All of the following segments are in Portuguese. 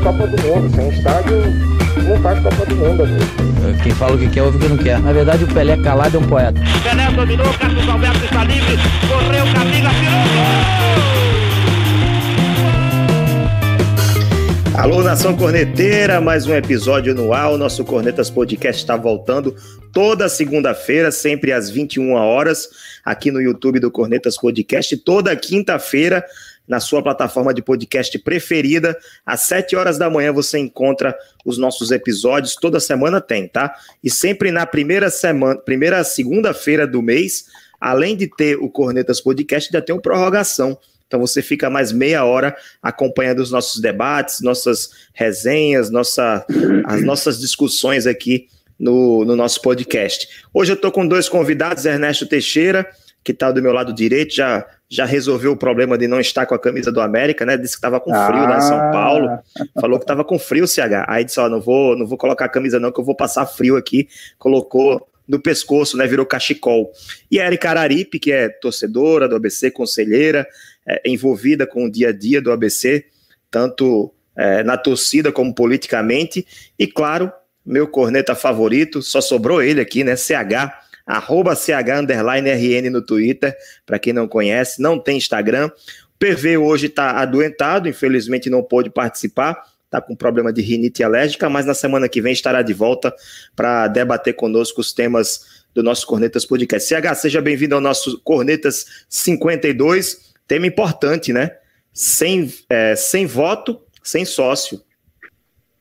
Copa do Mundo. Sem estádio, não faz Copa do Mundo, amigo. Quem fala o que quer, ouve o que não quer. Na verdade, o Pelé calado é um poeta. Pelé dominou, Carlos Alberto está livre, correu, Camila, tirou gol! Alô, Nação Corneteira, mais um episódio no ar. O nosso Cornetas Podcast está voltando toda segunda-feira, sempre às 21 horas, aqui no YouTube do Cornetas Podcast. Toda quinta-feira, na sua plataforma de podcast preferida. Às 7 horas da manhã você encontra os nossos episódios, toda semana tem, tá? E sempre na primeira semana, primeira segunda-feira do mês, além de ter o Cornetas Podcast, ainda tem uma prorrogação. Então você fica mais meia hora acompanhando os nossos debates, nossas resenhas, nossa, as nossas discussões aqui no, no nosso podcast. Hoje eu estou com dois convidados, Ernesto Teixeira, que está do meu lado direito, já já resolveu o problema de não estar com a camisa do América, né? Disse que estava com frio ah. lá em São ah. Paulo. Falou que estava com frio, CH. Aí disse: Ó, não vou, não vou colocar a camisa, não, que eu vou passar frio aqui. Colocou no pescoço, né? Virou cachecol. E a Erika Araripe, que é torcedora do ABC, conselheira, é, envolvida com o dia a dia do ABC, tanto é, na torcida como politicamente. E claro, meu corneta favorito, só sobrou ele aqui, né? CH arroba CH_RN no Twitter, para quem não conhece, não tem Instagram. O PV hoje está adoentado, infelizmente não pôde participar, está com problema de rinite alérgica, mas na semana que vem estará de volta para debater conosco os temas do nosso Cornetas Podcast. CH, seja bem-vindo ao nosso Cornetas 52, tema importante, né? Sem, é, sem voto, sem sócio.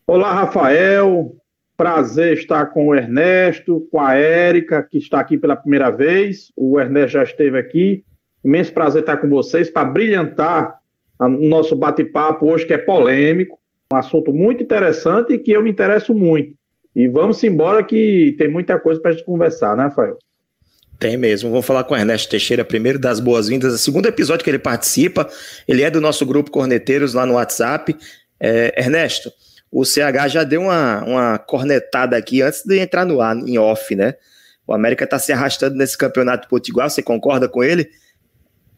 Olá, Rafael. Prazer estar com o Ernesto, com a Érica, que está aqui pela primeira vez. O Ernesto já esteve aqui. Imenso prazer estar com vocês para brilhantar o nosso bate-papo hoje, que é polêmico. Um assunto muito interessante e que eu me interesso muito. E vamos embora que tem muita coisa para a gente conversar, né, Rafael? Tem mesmo. Vamos falar com o Ernesto Teixeira primeiro, das boas-vindas. O segundo episódio que ele participa, ele é do nosso grupo Corneteiros lá no WhatsApp. É, Ernesto, o CH já deu uma, uma cornetada aqui antes de entrar no ar, em off, né? O América está se arrastando nesse campeonato potiguar, você concorda com ele?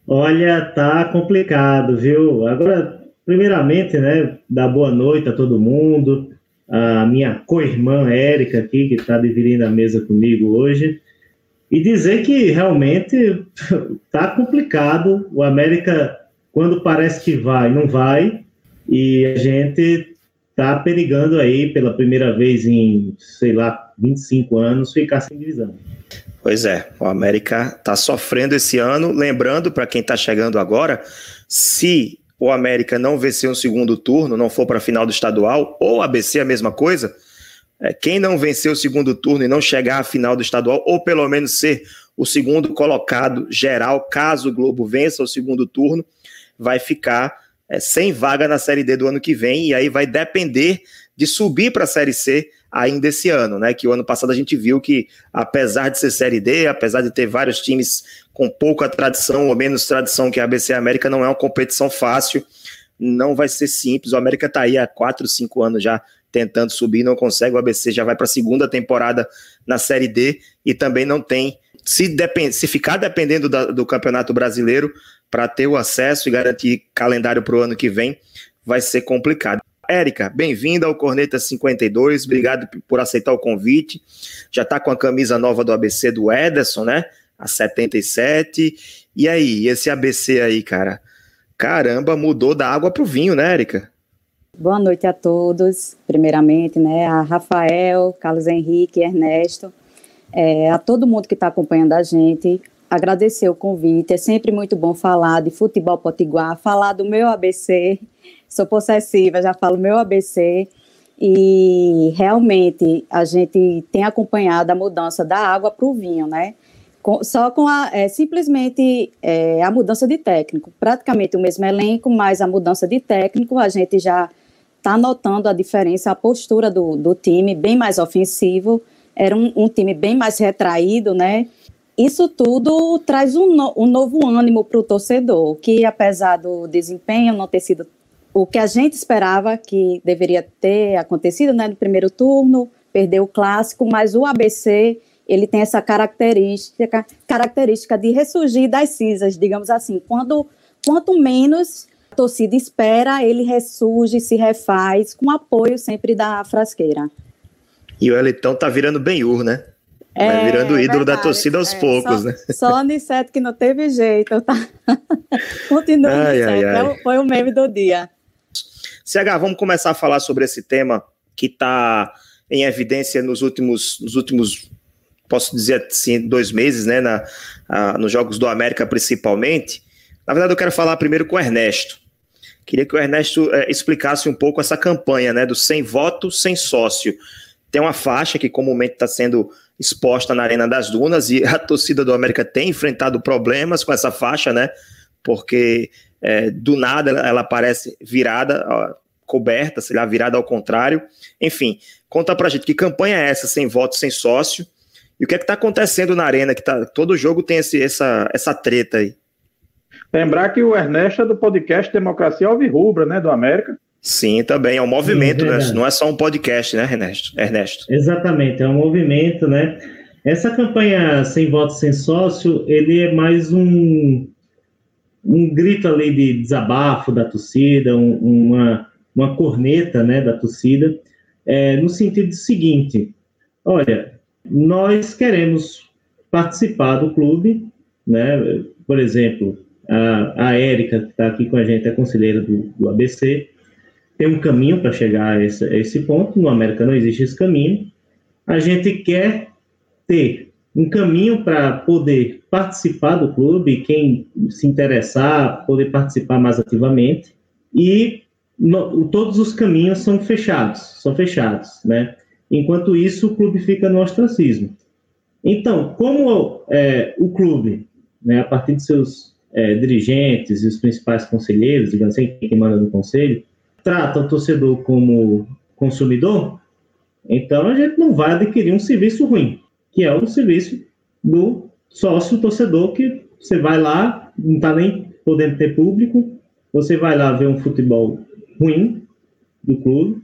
Olha, tá complicado, viu? Agora, primeiramente, né, dar boa noite a todo mundo, a minha co-irmã Érica aqui, que está dividindo a mesa comigo hoje, e dizer que realmente tá complicado. O América, quando parece que vai, não vai, e a gente está perigando aí pela primeira vez em, sei lá, 25 anos, ficar sem divisão. Pois é, o América está sofrendo esse ano. Lembrando, para quem está chegando agora, se o América não vencer um segundo turno, não for para a final do estadual, ou ABC a mesma coisa, é, quem não vencer o segundo turno e não chegar à final do estadual, ou pelo menos ser o segundo colocado geral, caso o Globo vença o segundo turno, vai ficar é, sem vaga na Série D do ano que vem, e aí vai depender de subir para a Série C ainda esse ano, né? Que o ano passado a gente viu que, apesar de ser Série D, apesar de ter vários times com pouca tradição ou menos tradição que a ABC América, não é uma competição fácil, não vai ser simples. O América está aí há 4, 5 anos já tentando subir, não consegue. O ABC já vai para a segunda temporada na Série D e também não tem. Se, depend, se ficar dependendo da, do Campeonato Brasileiro, para ter o acesso e garantir calendário para o ano que vem, vai ser complicado. Érica, bem-vinda ao Corneta 52, obrigado por aceitar o convite. Já está com a camisa nova do ABC do Ederson, né? A 77. E aí, esse ABC aí, cara? Caramba, mudou da água para o vinho, né, Érica? Boa noite a todos, primeiramente, né? A Rafael, Carlos Henrique, Ernesto, é, a todo mundo que está acompanhando a gente agradecer o convite. É sempre muito bom falar de futebol potiguar, falar do meu ABC. Sou possessiva, já falo meu ABC. E realmente a gente tem acompanhado a mudança da água para o vinho, né? Com, só com a, é, simplesmente é, a mudança de técnico. Praticamente o mesmo elenco, mas a mudança de técnico, a gente já está notando a diferença, a postura do, do time, bem mais ofensivo. Era um, um time bem mais retraído, né? Isso tudo traz um, no, um novo ânimo para o torcedor, que apesar do desempenho não ter sido o que a gente esperava que deveria ter acontecido né, no primeiro turno, perdeu o clássico, mas o ABC ele tem essa característica, característica de ressurgir das cinzas, digamos assim. Quando, quanto menos A torcida espera, ele ressurge, se refaz, com apoio sempre da frasqueira. E o Elitão tá virando bem-ur, né? Vai é, virando ídolo verdade, da torcida aos é, poucos, só, né? Só Aniceto que não teve jeito, tá? Continua, ai, ai, ai. É foi o meme do dia. CH, vamos começar a falar sobre esse tema que está em evidência nos últimos, nos últimos, posso dizer assim, dois meses, né? Na, a, nos Jogos do América, principalmente. Na verdade, eu quero falar primeiro com o Ernesto. Queria que o Ernesto é, explicasse um pouco essa campanha, né? Do sem voto, sem sócio. Tem uma faixa que comumente está sendo exposta na Arena das Dunas e a torcida do América tem enfrentado problemas com essa faixa, né? Porque é, do nada ela, ela virada, ó, coberta, sei lá, virada ao contrário. Enfim, conta pra gente que campanha é essa, sem voto, sem sócio, e o que é que tá acontecendo na Arena, que tá, todo jogo tem esse, essa, essa treta aí. Lembrar que o Ernesto é do podcast Democracia Alvirrubra, né, do América. Sim, também. É um movimento, é né? Não é só um podcast, né, Ernesto? Ernesto? Exatamente, é um movimento, né? Essa campanha Sem Voto, Sem Sócio, ele é mais um, um grito ali de desabafo da torcida, um, uma, uma corneta, né, da torcida, é, no sentido seguinte, olha, nós queremos participar do clube, né, por exemplo, a, a Érica, que está aqui com a gente, é conselheira do, do ABC, tem um caminho para chegar a esse, a esse ponto. No América não existe esse caminho. A gente quer ter um caminho para poder participar do clube, quem se interessar, poder participar mais ativamente. E no, todos os caminhos são fechados, são fechados, né? Enquanto isso, o clube fica no ostracismo. Então, como é, o clube, né, a partir de seus é, dirigentes e os principais conselheiros, digamos assim, quem manda no conselho, trata o torcedor como consumidor, então a gente não vai adquirir um serviço ruim, que é o serviço do sócio torcedor, que você vai lá, não está nem podendo ter público, você vai lá ver um futebol ruim do clube.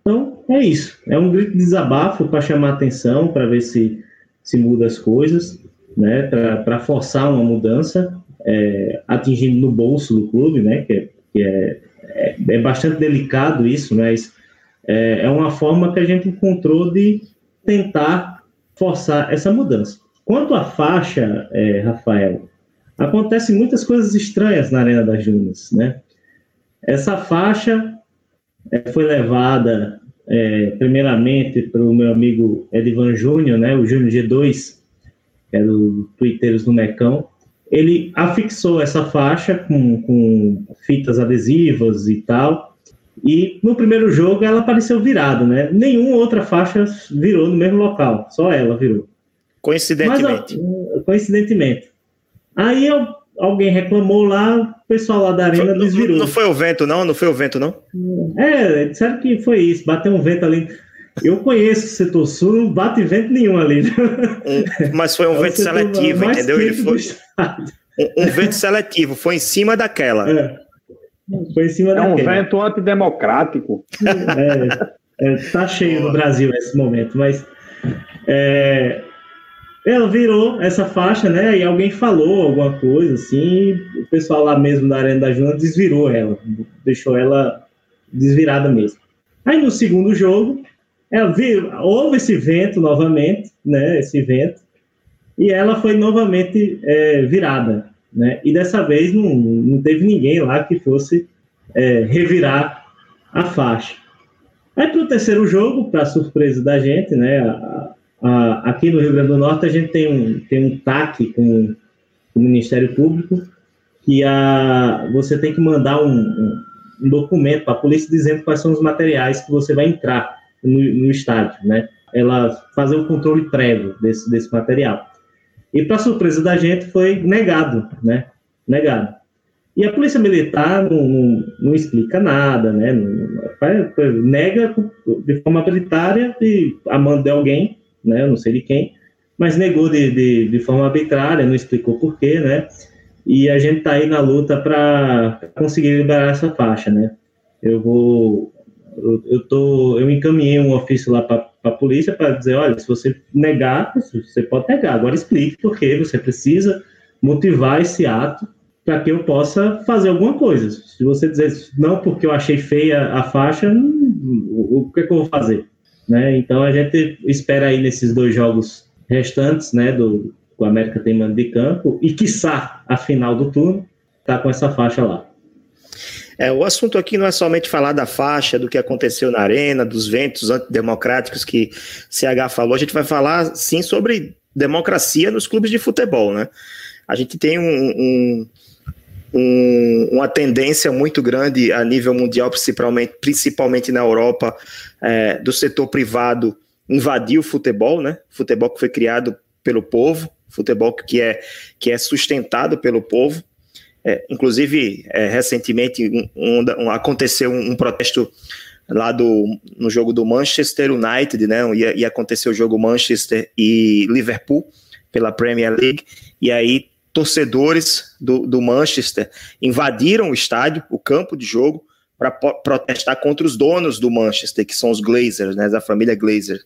Então, é isso. É um grito de desabafo para chamar atenção, para ver se, se muda as coisas, né? para forçar uma mudança, é, atingindo no bolso do clube, né? que, é, que é é, é bastante delicado isso, mas é, é uma forma que a gente encontrou de tentar forçar essa mudança. Quanto à faixa, é, Rafael, acontecem muitas coisas estranhas na Arena das Dunas, né? Essa faixa é, foi levada é, primeiramente pelo meu amigo Edivan Júnior, né, o Júnior G2, que é do Twitteiros do Mecão, ele afixou essa faixa com, com fitas adesivas e tal. E no primeiro jogo ela apareceu virada, né? Nenhuma outra faixa virou no mesmo local, só ela virou. Coincidentemente. Mas, coincidentemente. Aí eu, alguém reclamou lá, o pessoal lá da arena foi, desvirou. Não, não foi o vento, não? Não foi o vento, não? É, disseram que foi isso, bateu um vento ali. Eu conheço o setor sul, não bate vento nenhum ali. Um, mas foi um é vento seletivo, entendeu? Ele foi um, um, vento seletivo, foi em cima daquela. É, foi em cima é daquela. um vento antidemocrático. É, é, tá cheio no Brasil nesse momento, mas é, ela virou essa faixa, né? E alguém falou alguma coisa assim, o pessoal lá mesmo da Arena da Juna desvirou ela, deixou ela desvirada mesmo. Aí no segundo jogo, ela vir, houve esse vento novamente, né? Esse vento, e ela foi novamente é, virada, né? E dessa vez não, não teve ninguém lá que fosse é, revirar a faixa. Aí para o terceiro jogo, para surpresa da gente, né? A, a, aqui no Rio Grande do Norte a gente tem um, tem um TAC com o Ministério Público que a, você tem que mandar um, um, um documento para a polícia dizendo quais são os materiais que você vai entrar no, no estádio, né? Ela fazer o controle prévio desse, desse material. E, para surpresa da gente, foi negado, né? Negado. E a polícia militar não, não, não explica nada, né? Não, nega de forma arbitrária e a mão de alguém, né? Não sei de quem, mas negou de, de, de forma arbitrária, não explicou porquê, né? E a gente está aí na luta para conseguir liberar essa faixa, né? Eu vou eu, tô, eu encaminhei um ofício lá para a polícia para dizer, olha, se você negar, você pode negar, agora explique por que você precisa motivar esse ato para que eu possa fazer alguma coisa. Se você dizer não porque eu achei feia a faixa, o, o que, é que eu vou fazer? Né? Então a gente espera aí nesses dois jogos restantes, né, do o América tem mando de campo e quiçá a final do turno tá com essa faixa lá. É, o assunto aqui não é somente falar da faixa, do que aconteceu na arena, dos ventos antidemocráticos que CH falou, a gente vai falar sim sobre democracia nos clubes de futebol, né? A gente tem um, um, um, uma tendência muito grande a nível mundial, principalmente, principalmente na Europa, é, do setor privado invadir o futebol, né? Futebol que foi criado pelo povo, futebol que é, que é sustentado pelo povo. É, inclusive, é, recentemente um, um, aconteceu um, protesto lá do, no jogo do Manchester United, né? Ia, ia acontecer o jogo Manchester e Liverpool pela Premier League, e aí torcedores do, do Manchester invadiram o estádio, o campo de jogo, para protestar contra os donos do Manchester, que são os Glazers, né, da família Glazer.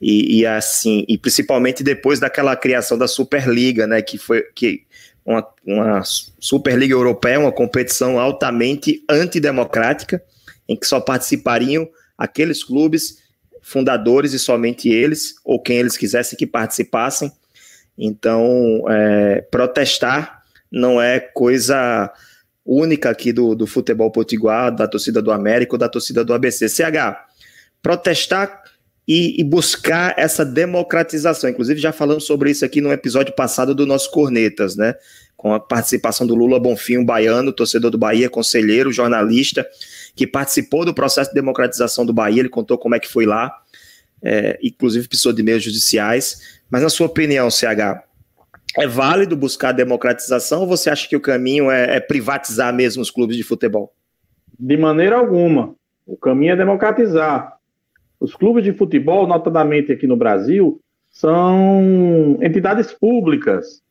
E, e, assim, e principalmente depois daquela criação da Superliga, né, que foi que uma, uma Superliga Europeia, uma competição altamente antidemocrática, em que só participariam aqueles clubes fundadores e somente eles, ou quem eles quisessem que participassem. Então, é, protestar não é coisa única aqui do, do futebol potiguar, da torcida do América ou da torcida do ABC. CH, protestar e, e, buscar essa democratização. Inclusive, já falamos sobre isso aqui no episódio passado do nosso Cornetas, né? Com a participação do Lula Bonfim, um baiano, torcedor do Bahia, conselheiro, jornalista, que participou do processo de democratização do Bahia. Ele contou como é que foi lá, é, inclusive precisou de meios judiciais. Mas, na sua opinião, CH, é válido buscar democratização ou você acha que o caminho é, é privatizar mesmo os clubes de futebol? De maneira alguma. O caminho é democratizar. Os clubes de futebol, notadamente aqui no Brasil, são entidades públicas.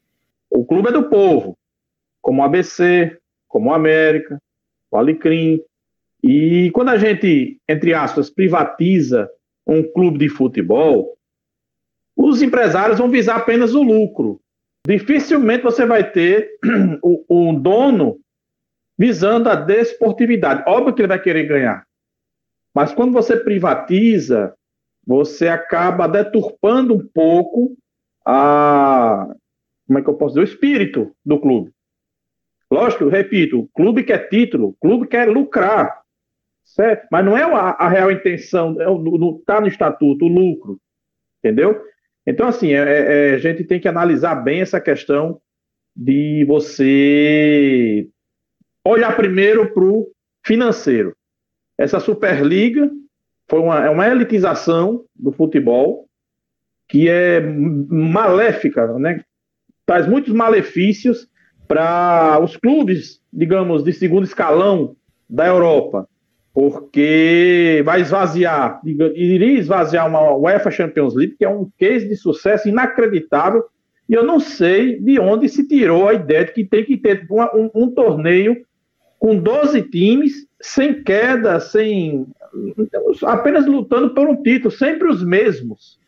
O clube é do povo, como o ABC, como o América, o Alecrim. E quando a gente, entre aspas, privatiza um clube de futebol, os empresários vão visar apenas o lucro. Dificilmente você vai ter o dono visando a desportividade. Óbvio que ele vai querer ganhar. Mas quando você privatiza, você acaba deturpando um pouco a. Como é que eu posso dizer? O espírito do clube. Lógico, repito, o clube quer título, o clube quer lucrar. Certo? Mas não é a, a real intenção, está é no, tá no estatuto, o lucro. Entendeu? Então, assim, é, é, a gente tem que analisar bem essa questão de você olhar primeiro para o financeiro. Essa Superliga foi uma, é uma elitização do futebol que é maléfica, né? traz muitos malefícios para os clubes, digamos, de segundo escalão da Europa porque vai esvaziar, iria esvaziar uma UEFA Champions League, que é um case de sucesso inacreditável, e eu não sei de onde se tirou a ideia de que tem que ter uma, um, um, torneio com 12 times, sem queda, sem apenas lutando por um título, sempre os mesmos.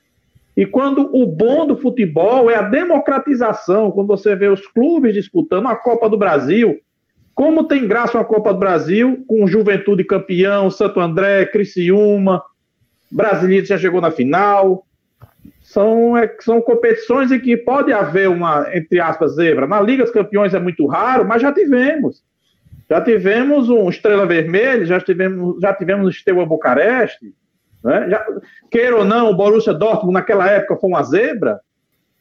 E quando o bom do futebol é a democratização, quando você vê os clubes disputando a Copa do Brasil, como tem graça uma Copa do Brasil, com Juventude campeão, Santo André, Criciúma, Brasileiro já chegou na final. São, é, são competições em que pode haver uma, entre aspas, zebra. Na Liga dos Campeões é muito raro, mas já tivemos. Já tivemos um Estrela Vermelha, já tivemos, já tivemos o Steaua Bucareste. Né? Já, queira ou não, o Borussia Dortmund naquela época foi uma zebra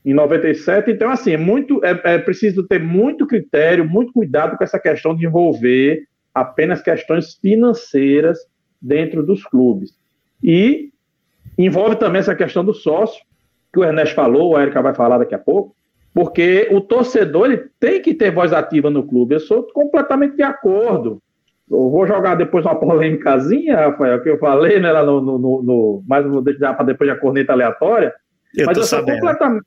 em 97. Então, assim, é muito, é, é, preciso ter muito critério, muito cuidado com essa questão de envolver apenas questões financeiras dentro dos clubes. E envolve também essa questão do sócio, que o Ernesto falou, a Erika vai falar daqui a pouco, porque o torcedor ele tem que ter voz ativa no clube. Eu sou completamente de acordo. Eu vou jogar depois uma polêmicazinha, Rafael, que eu falei, né, lá no, no, no, mais vou deixar para depois da corneta aleatória. Eu mas eu sou completamente,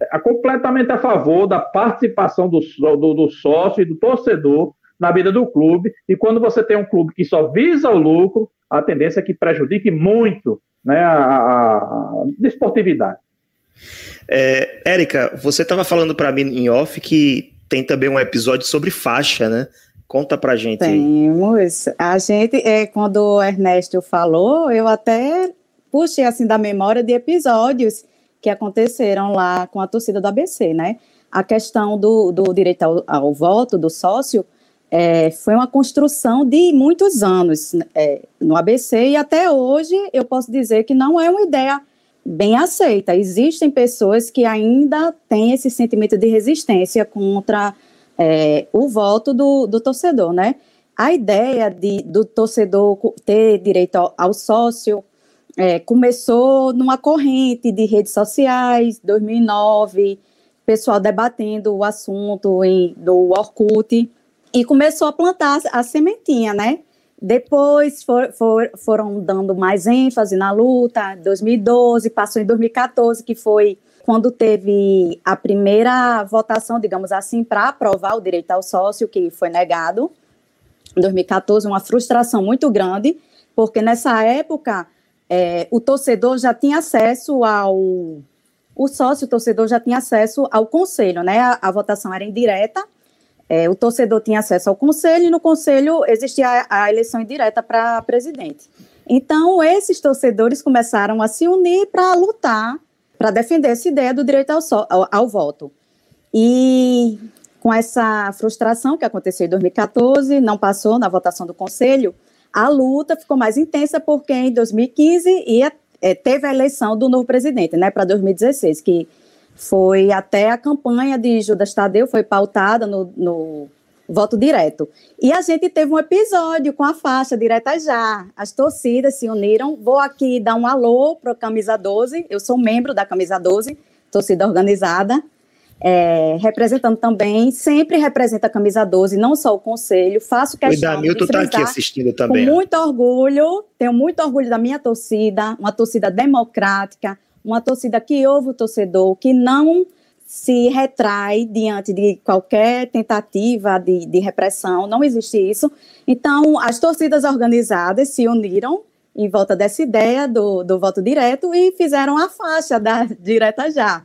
é completamente a favor da participação do, do, do, sócio e do torcedor na vida do clube. E quando você tem um clube que só visa o lucro, a tendência é que prejudique muito né, a, a, a desportividade. É, Érica, você estava falando para mim em off que tem também um episódio sobre faixa, né? Conta pra gente. Temos. A gente, é, quando o Ernesto falou, eu até puxei assim da memória de episódios que aconteceram lá com a torcida do ABC, né? A questão do, do direito ao, ao voto do sócio é, foi uma construção de muitos anos é, no ABC e até hoje eu posso dizer que não é uma ideia bem aceita. Existem pessoas que ainda têm esse sentimento de resistência contra é, o voto do, do, torcedor, né? A ideia de, do torcedor ter direito ao, sócio é, começou numa corrente de redes sociais, 2009, pessoal debatendo o assunto em, do Orkut, e começou a plantar a sementinha, né? Depois for, for, foram dando mais ênfase na luta, 2012, passou em 2014, que foi quando teve a primeira votação, digamos assim, para aprovar o direito ao sócio, que foi negado, em 2014, uma frustração muito grande, porque nessa época é, o torcedor já tinha acesso ao. O sócio, o torcedor já tinha acesso ao conselho, né? A, a votação era indireta, é, o torcedor tinha acesso ao conselho e no conselho existia a, a eleição indireta para presidente. Então, esses torcedores começaram a se unir para lutar para defender essa ideia do direito ao, ao, ao, voto. E com essa frustração que aconteceu em 2014, não passou na votação do Conselho, a luta ficou mais intensa porque em 2015 ia, é, teve a eleição do novo presidente, né, para 2016, que foi até a campanha de Judas Tadeu, foi pautada no, no voto direto. E a gente teve um episódio com a faixa direta já. As torcidas se uniram. Vou aqui dar um alô para a Camisa 12. Eu sou membro da Camisa 12, torcida organizada. É, representando também, sempre representa a camisa 12, não só o conselho, faço questão o Damilton está aqui assistindo também. Com muito orgulho, tenho muito orgulho da minha torcida, uma torcida democrática, uma torcida que ouve o torcedor, que não se retrai diante de qualquer tentativa de, de repressão, não existe isso. Então, as torcidas organizadas se uniram em volta dessa ideia do, do voto direto e fizeram a faixa da direta já.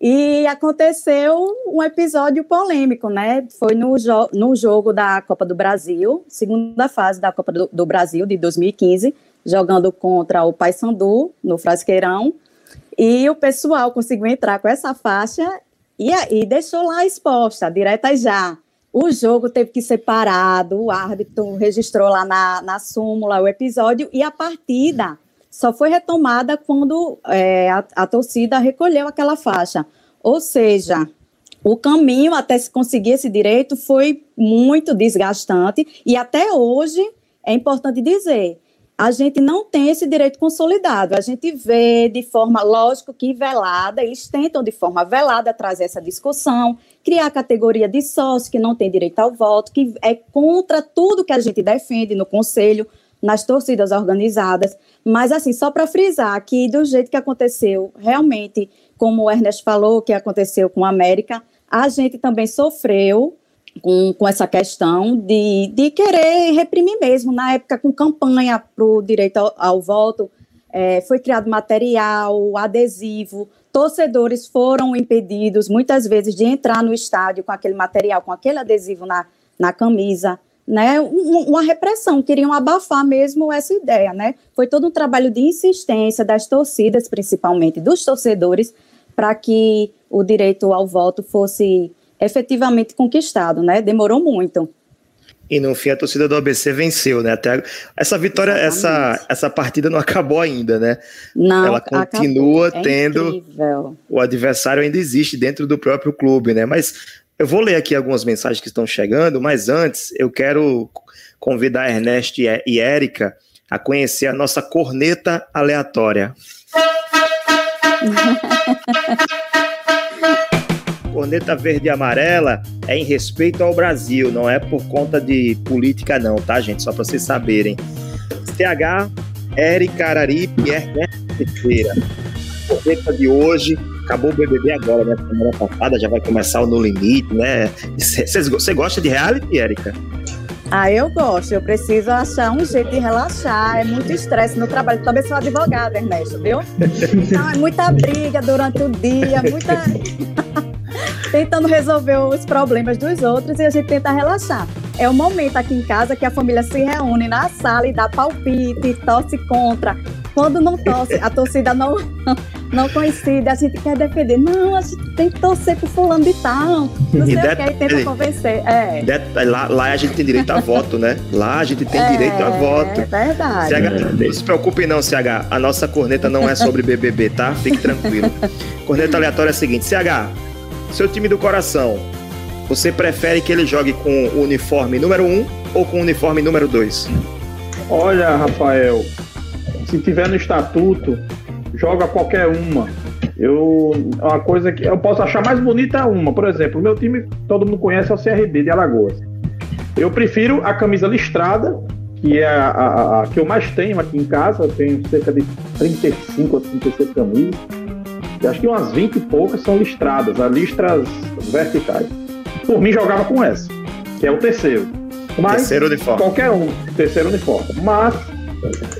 E aconteceu um episódio polêmico, né? Foi no, jo no jogo da Copa do Brasil, segunda fase da Copa do, do Brasil de 2015, jogando contra o Paysandu no Frasqueirão. E o pessoal conseguiu entrar com essa faixa e, e deixou lá exposta, direta já. O jogo teve que ser parado, o árbitro registrou lá na, na súmula o episódio e a partida só foi retomada quando é, a, a torcida recolheu aquela faixa. Ou seja, o caminho até se conseguir esse direito foi muito desgastante e até hoje é importante dizer a gente não tem esse direito consolidado. A gente vê de forma, lógico que velada, eles tentam de forma velada trazer essa discussão, criar a categoria de sócio que não tem direito ao voto, que é contra tudo que a gente defende no conselho, nas torcidas organizadas. Mas, assim, só para frisar que, do jeito que aconteceu, realmente, como o Ernest falou, que aconteceu com a América, a gente também sofreu com, com essa questão de, de querer reprimir mesmo. Na época, com campanha para o direito ao, ao voto, é, foi criado material, adesivo, torcedores foram impedidos, muitas vezes, de entrar no estádio com aquele material, com aquele adesivo na, na camisa. Né, uma repressão, queriam abafar mesmo essa ideia, né? Foi todo um trabalho de insistência das torcidas, principalmente dos torcedores, para que o direito ao voto fosse efetivamente conquistado, né? Demorou muito. E no fim a torcida do ABC venceu, né? Até essa vitória, essa, essa partida não acabou ainda, né? Não, ela continua é tendo incrível. o adversário ainda existe dentro do próprio clube, né? Mas eu vou ler aqui algumas mensagens que estão chegando, mas antes eu quero convidar Ernesto e Érica a conhecer a nossa corneta aleatória. corneta verde e amarela é em respeito ao Brasil, não é por conta de política, não, tá, gente? Só para vocês saberem. CH, Eric Araripe e Ernesto Teixeira. Corneta de hoje. Acabou o BBB agora, né? Semana passada já vai começar o No Limite, né? Você gosta de reality, Érica? Ah, eu gosto. Eu preciso achar um jeito de relaxar. É muito estresse no trabalho. Também sou advogada, Ernesto, viu? Então é muita briga durante o dia, muita. tentando resolver os problemas dos outros e a gente tenta relaxar. É o momento aqui em casa que a família se reúne na sala e dá palpite, torce contra. Quando não torce, a torcida não, não coincide, a gente quer defender. Não, a gente tem que torcer pro fulano de tal. Não sei o que, aí tenta convencer. É. Lá, lá a gente tem direito a voto, né? Lá a gente tem É, direito a voto. É verdade. CH, não se preocupe não, CH. A nossa corneta não é sobre BBB, tá? Fique tranquilo. Corneta aleatória é a seguinte. CH, seu time do coração, você prefere que ele jogue com o uniforme número 1 ou com o uniforme número 2? Olha, Rafael, se tiver no estatuto, joga qualquer uma. Eu, uma coisa que eu posso achar mais bonita é uma. Por exemplo, o meu time, todo mundo conhece, é o CRB de Alagoas. Eu prefiro a camisa listrada, que é a, a- a que eu mais tenho aqui em casa. Eu tenho cerca de 35 ou 36 camisas. E acho que umas 20 e poucas são listradas, as listras verticais. Por mim, jogava com essa, que é o terceiro. Mas Terceiro uniforme. qualquer um, terceiro uniforme. Mas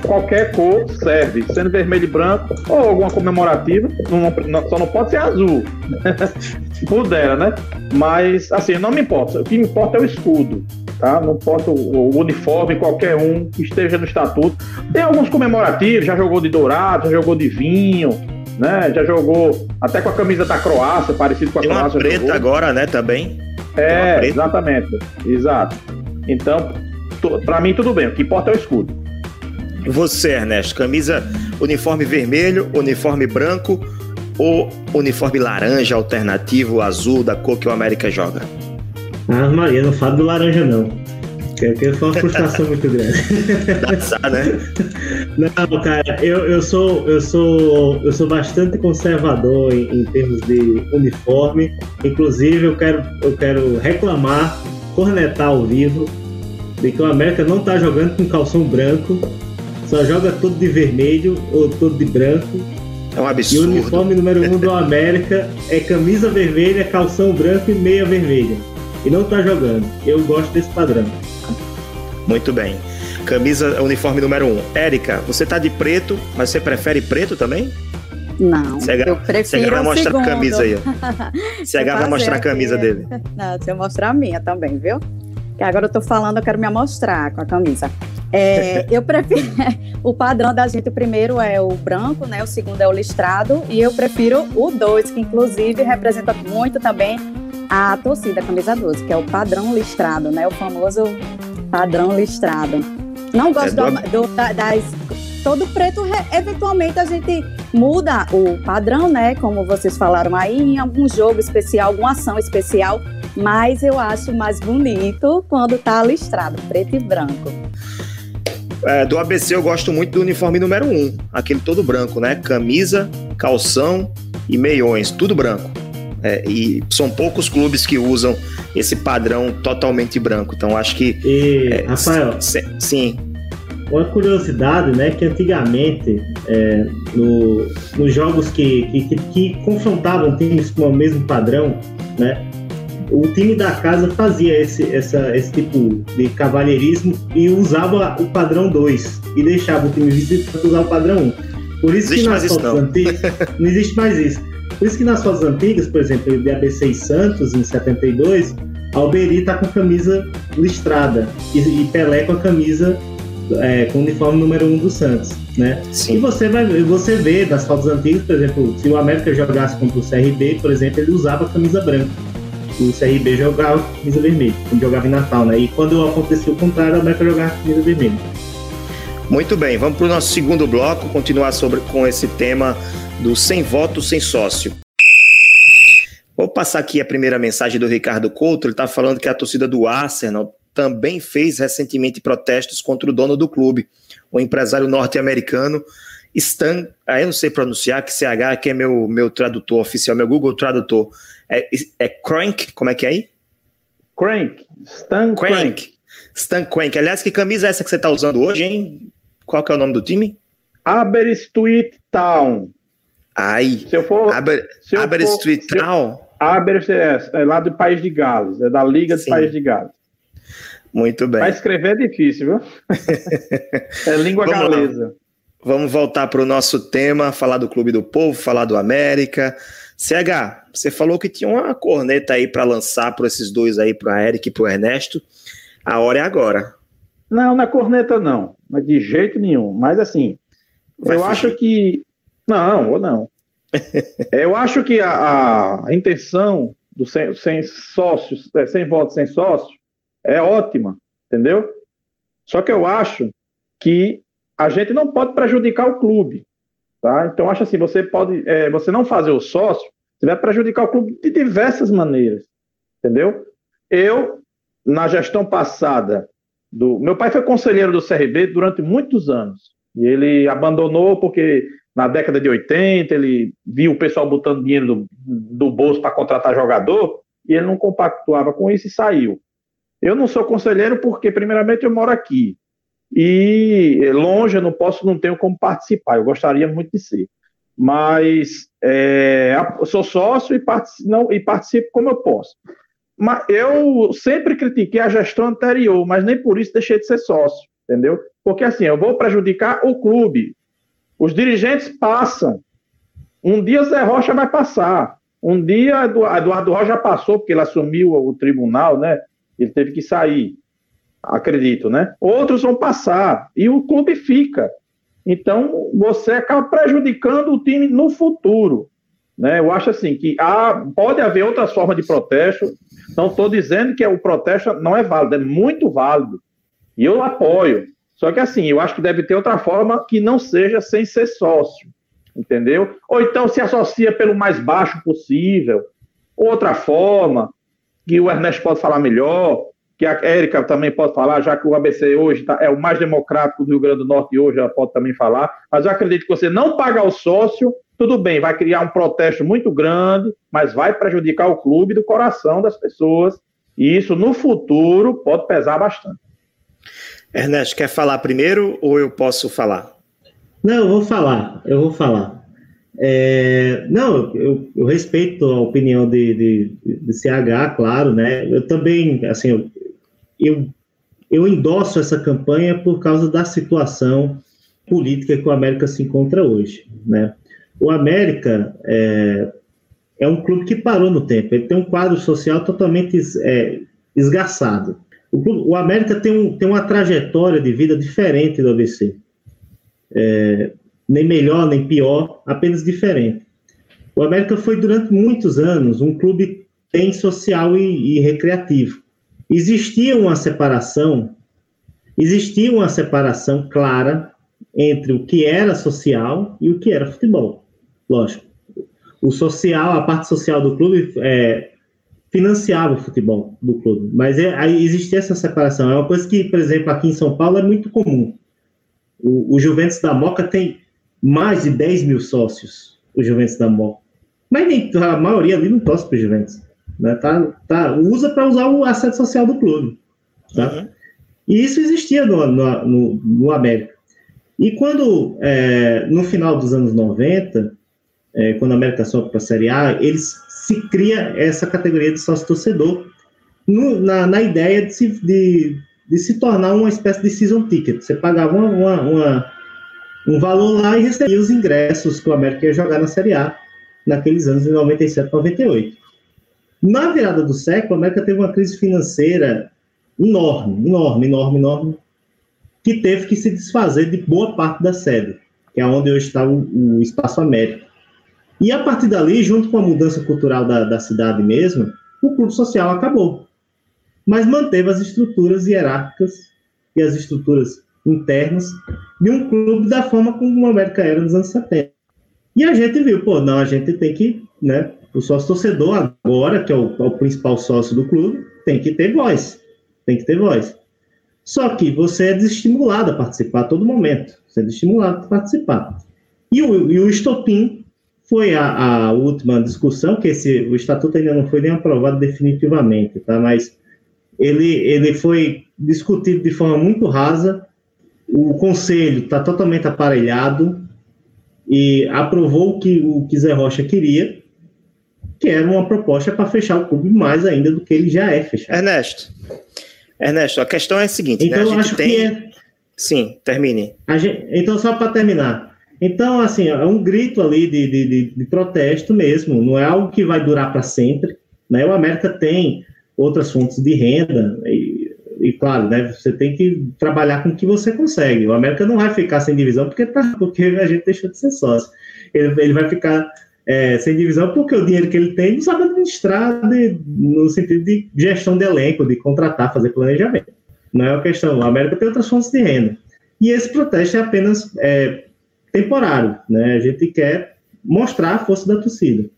qualquer cor serve, sendo vermelho e branco ou alguma comemorativa, não- não- só não pode ser azul. Pudera, né? Mas, assim, não me importa. O que me importa é o escudo, tá? Não importa o, o uniforme, qualquer um que esteja no estatuto. Tem alguns comemorativos, já jogou de dourado, já jogou de vinho, né? Já jogou até com a camisa da Croácia, parecido com a Tem uma Croácia. preta jogou. agora, né, também. Uma É, exatamente. Exato. Então, pra mim tudo bem. O que importa é o escudo. Você, Ernesto, camisa uniforme vermelho, uniforme branco ou uniforme laranja, alternativo, azul, da cor que o América joga? Ah, Maria, não fala do laranja, não. Porque foi uma frustração muito grande. Dá azar, né? Não, cara, eu, eu, sou, eu, sou, eu sou bastante conservador em, em termos de uniforme. Inclusive, eu quero, eu quero reclamar, cornetar ao vivo, de que o América não tá jogando com calção branco, só joga todo de vermelho ou todo de branco. É um E o absurdo. uniforme número um do América é camisa vermelha, calção branco e meia vermelha. E não tá jogando. Eu gosto desse padrão. Muito bem. Camisa uniforme número 1. Um. Érica, você tá de preto, mas você prefere preto também? Não, CH, eu prefiro vai o mostrar segundo. a camisa aí. CH vai mostrar a aqui. camisa dele. Não, deixa eu mostrar a minha também, viu? Que agora eu tô falando, eu quero me amostrar com a camisa. É, eu prefiro. o padrão da gente, o primeiro é o branco, né? O segundo é o listrado. E eu prefiro o 2, que inclusive representa muito também a torcida, a camisa 12, que é o padrão listrado, né? O famoso padrão listrado. Não gosto É do- do- da- das. Todo preto, re- eventualmente a gente muda o padrão, né? Como vocês falaram aí, em algum jogo especial, alguma ação especial. Mas eu acho mais bonito quando tá listrado, preto e branco. É, do ABC eu gosto muito do uniforme número 1, um, aquele todo branco, né? Camisa, calção e meiões, tudo branco. É, e são poucos clubes que usam esse padrão totalmente branco. Então acho que. E, é, Rafael, sim, Uma curiosidade, né, que antigamente, é, no- nos jogos que, que, que- confrontavam times com o mesmo padrão, né, o time da casa fazia esse, essa- esse tipo de cavalheirismo e usava o padrão 2 e deixava o time visitante usar o padrão 1. Por isso Existe que nas fotos antigas não existe mais isso. Por isso que nas fotos antigas, por exemplo, de ABC e Santos em 72, Alberi tá com camisa listrada e, e Pelé com a camisa é, com o uniforme número 1 um do Santos, né? E sim. você vai você vê nas fotos antigas, por exemplo, se o América jogasse contra o CRB, por exemplo, ele usava a camisa branca. O CRB jogava camisa vermelha, quando jogava em Natal, né? E quando acontecia o contrário, o América jogava camisa vermelha. Muito bem, vamos para o nosso segundo bloco, continuar sobre, com esse tema do sem voto, sem sócio. Vou passar aqui a primeira mensagem do Ricardo Couto. Ele está falando que a torcida do Arsenal também fez recentemente protestos contra o dono do clube, o empresário norte-americano Stan. Aí eu não sei pronunciar, que CH que é meu, meu tradutor oficial, meu Google Tradutor. É, é Crank? Como é que é aí? Crank. Stan Crank. Crank. Stan Crank. Aliás, que camisa é essa que você está usando hoje, hein? Qual que é o nome do time? Aberystwyth Town. Ai, Se eu for. Aber, se eu for- Aberystwyth eu- Town. Aberystwyth é lá do País de Gales, é da Liga do. País de Gales. Muito bem. Para escrever é difícil, viu? é língua Vamos lá. galesa. Vamos voltar para o nosso tema, falar do Clube do Povo, falar do América. CH, você falou que tinha uma corneta aí para lançar para esses dois aí, para Eric e para o Ernesto. A hora é agora. Não, na é corneta não, mas de jeito nenhum. Mas assim, Vai eu fugir. acho que não, ou não. eu acho que a, a intenção do sem, sem sócios, é, sem votos, sem sócio, é ótima, entendeu? Só que eu acho que a gente não pode prejudicar o clube. Tá? Então, acho assim, você pode, é, você não fazer o sócio, você vai prejudicar o clube de diversas maneiras, entendeu? Eu, na gestão passada, do meu pai foi conselheiro do CRB durante muitos anos, e ele abandonou porque na década de 80 ele viu o pessoal botando dinheiro do, do bolso para contratar jogador, e ele não compactuava com isso e saiu. Eu não sou conselheiro porque, primeiramente, eu moro aqui e longe eu não posso, não tenho como participar. Eu gostaria muito de ser, mas é, sou sócio e não, e participo como eu posso. Mas eu sempre critiquei a gestão anterior, mas nem por isso deixei de ser sócio, entendeu? Porque assim, eu vou prejudicar o clube. Os dirigentes passam. Um dia Zé Rocha vai passar. Um dia Eduardo Rocha passou, porque ele assumiu o tribunal, né? Ele teve que sair acredito, né? Outros vão passar e o clube fica. Então, você acaba prejudicando o time no futuro. Né? Eu acho assim que há, pode haver outras formas de protesto. Não estou dizendo que o protesto não é válido, é muito válido. E eu apoio. Só que assim, eu acho que deve ter outra forma que não seja sem ser sócio. Entendeu? Ou então se associa pelo mais baixo possível. Outra forma, que o Ernesto pode falar melhor, que a Érica também pode falar, já que o ABC hoje tá, é o mais democrático do Rio Grande do Norte hoje, ela pode também falar, mas eu acredito que você não pagar o sócio, tudo bem, vai criar um protesto muito grande, mas vai prejudicar o clube do coração das pessoas, e isso no futuro pode pesar bastante. Ernesto, quer falar primeiro ou eu posso falar? Não, eu vou falar, eu vou falar. É, não, eu, eu, respeito a opinião de, de, de, CH, claro, né? Eu também, assim, eu, eu, eu endosso essa campanha por causa da situação política que o América se encontra hoje. Né? O América é, é um clube que parou no tempo, ele tem um quadro social totalmente é, esgaçado. O, clube, o, América tem, um, tem uma trajetória de vida diferente do ABC. É, nem melhor, nem pior, apenas diferente. O América foi durante muitos anos um clube bem social e, e recreativo existia uma separação, existia uma separação clara entre o que era social e o que era futebol. Lógico. O social, a parte social do clube é, financiava o futebol do clube, mas é, aí existia essa separação. É uma coisa que, por exemplo, aqui em São Paulo é muito comum. O, o Juventus da Moca tem mais de 10 mil sócios, o Juventus da Moca. Mas nem, a maioria ali não torce para o Juventus. Né? Tá, tá, usa para usar o asset social do clube. Tá? Uhum. E isso existia no, no, no, no América. E quando, é, no final dos anos 90, é, quando a América sobe para a Série A, eles se cria essa categoria de sócio-torcedor na, na ideia de se, de, de se tornar uma espécie de season ticket. Você pagava uma, uma, uma, um valor lá e recebia os ingressos que o América ia jogar na Série A naqueles anos de 97, 98. Na virada do século, a América teve uma crise financeira enorme, enorme, enorme, enorme, que teve que se desfazer de boa parte da sede, que é onde hoje está o, o Espaço América. E a partir dali, junto com a mudança cultural da, da cidade mesmo, o clube social acabou. Mas manteve as estruturas hierárquicas e as estruturas internas de um clube da forma como o América era nos anos 70. E a gente viu, pô, não, a gente tem que né, o sócio torcedor agora, que é o, é o, principal sócio do clube, tem que ter voz. Tem que ter voz. Só que você é desestimulado a participar a todo momento. Você é desestimulado a participar. E o, e o estopim foi a, a, última discussão, que esse, o estatuto ainda não foi nem aprovado definitivamente, tá? mas ele, ele foi discutido de forma muito rasa. O conselho está totalmente aparelhado e aprovou o que o que Zé Rocha queria que era uma proposta para fechar o clube mais ainda do que ele já é fechado. Ernesto, Ernesto, a questão é a seguinte, então, né? A eu acho tem... que é... Sim, termine. Gente... Então, só para terminar, Então, assim, é um grito ali de, de, de, de protesto mesmo, não é algo que vai durar para sempre. Né? O América tem outras fontes de renda, e, e, claro, né, você tem que trabalhar com o que você consegue. O América não vai ficar sem divisão porque, tá, porque a gente deixou de ser sócio. Ele, ele vai ficar é, sem divisão porque o dinheiro que ele tem não sabe administrar de, no sentido de gestão de elenco, de contratar, fazer planejamento. Não é uma questão. O América tem outras fontes de renda. E esse protesto é apenas é, temporário, né? A gente quer mostrar a força da torcida.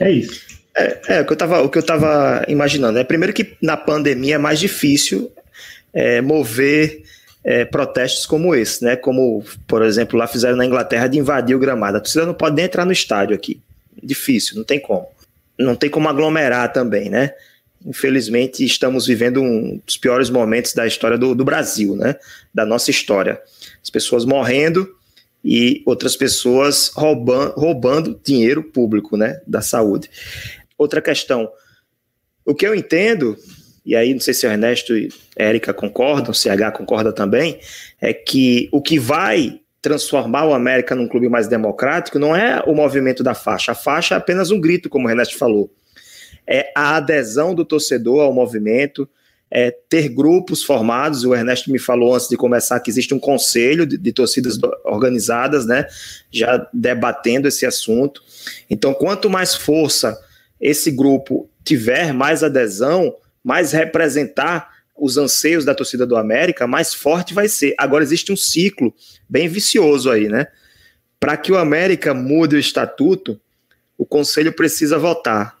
É isso. É, é o, que eu tava, o que eu estava imaginando. É primeiro que na pandemia é mais difícil é, mover é, protestos como esse, né? Como, por exemplo, lá fizeram na Inglaterra de invadir o gramado. A torcida não pode nem entrar no estádio aqui. Difícil, não tem como. Não tem como aglomerar também, né? Infelizmente, estamos vivendo um dos piores momentos da história do, do Brasil, né? Da nossa história. As pessoas morrendo e outras pessoas roubando, roubando dinheiro público, né? Da saúde. Outra questão. O que eu entendo, e aí não sei se o Ernesto e Érica concordam, o CH concorda também, é que o que vai transformar o América num clube mais democrático não é o movimento da faixa. A faixa é apenas um grito, como o Ernesto falou é a adesão do torcedor ao movimento, é ter grupos formados. O Ernesto me falou antes de começar que existe um conselho de, de torcidas organizadas, né, já debatendo esse assunto. Então, quanto mais força esse grupo tiver, mais adesão, mais representar os anseios da torcida do América, mais forte vai ser. Agora existe um ciclo bem vicioso aí, né? Para que o América mude o estatuto, o conselho precisa votar.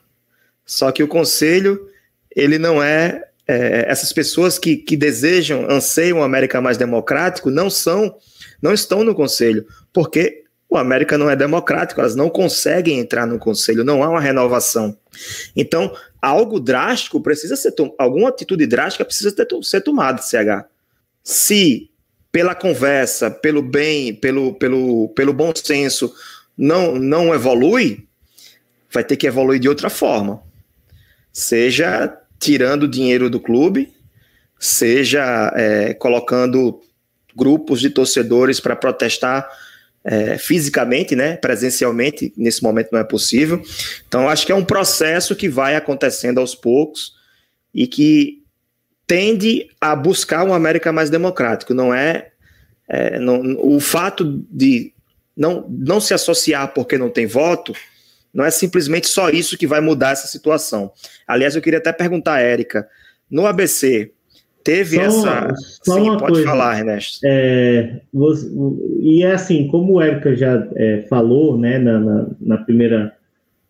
Só que o conselho, ele não é, é. essas pessoas que, que desejam, anseiam um América mais democrático, não são, não estão no conselho, porque o América não é democrático, elas não conseguem entrar no conselho, não há uma renovação. Então, algo drástico precisa ser alguma atitude drástica precisa ter, ser tomada, CH. Se pela conversa, pelo bem, pelo, pelo, pelo bom senso, não, não evolui, vai ter que evoluir de outra forma seja tirando dinheiro do clube, seja é, colocando grupos de torcedores para protestar é, fisicamente, né, presencialmente, nesse momento não é possível. Então, acho que é um processo que vai acontecendo aos poucos e que tende a buscar um América mais democrático. Não é, é não, o fato de não, não se associar porque não tem voto não é simplesmente só isso que vai mudar essa situação. Aliás, eu queria até perguntar a Érica, no ABC, teve só, essa. Só Sim, pode coisa. falar, Ernesto. É, você, e é assim, como a Érica já é, falou, né, na, na, na primeira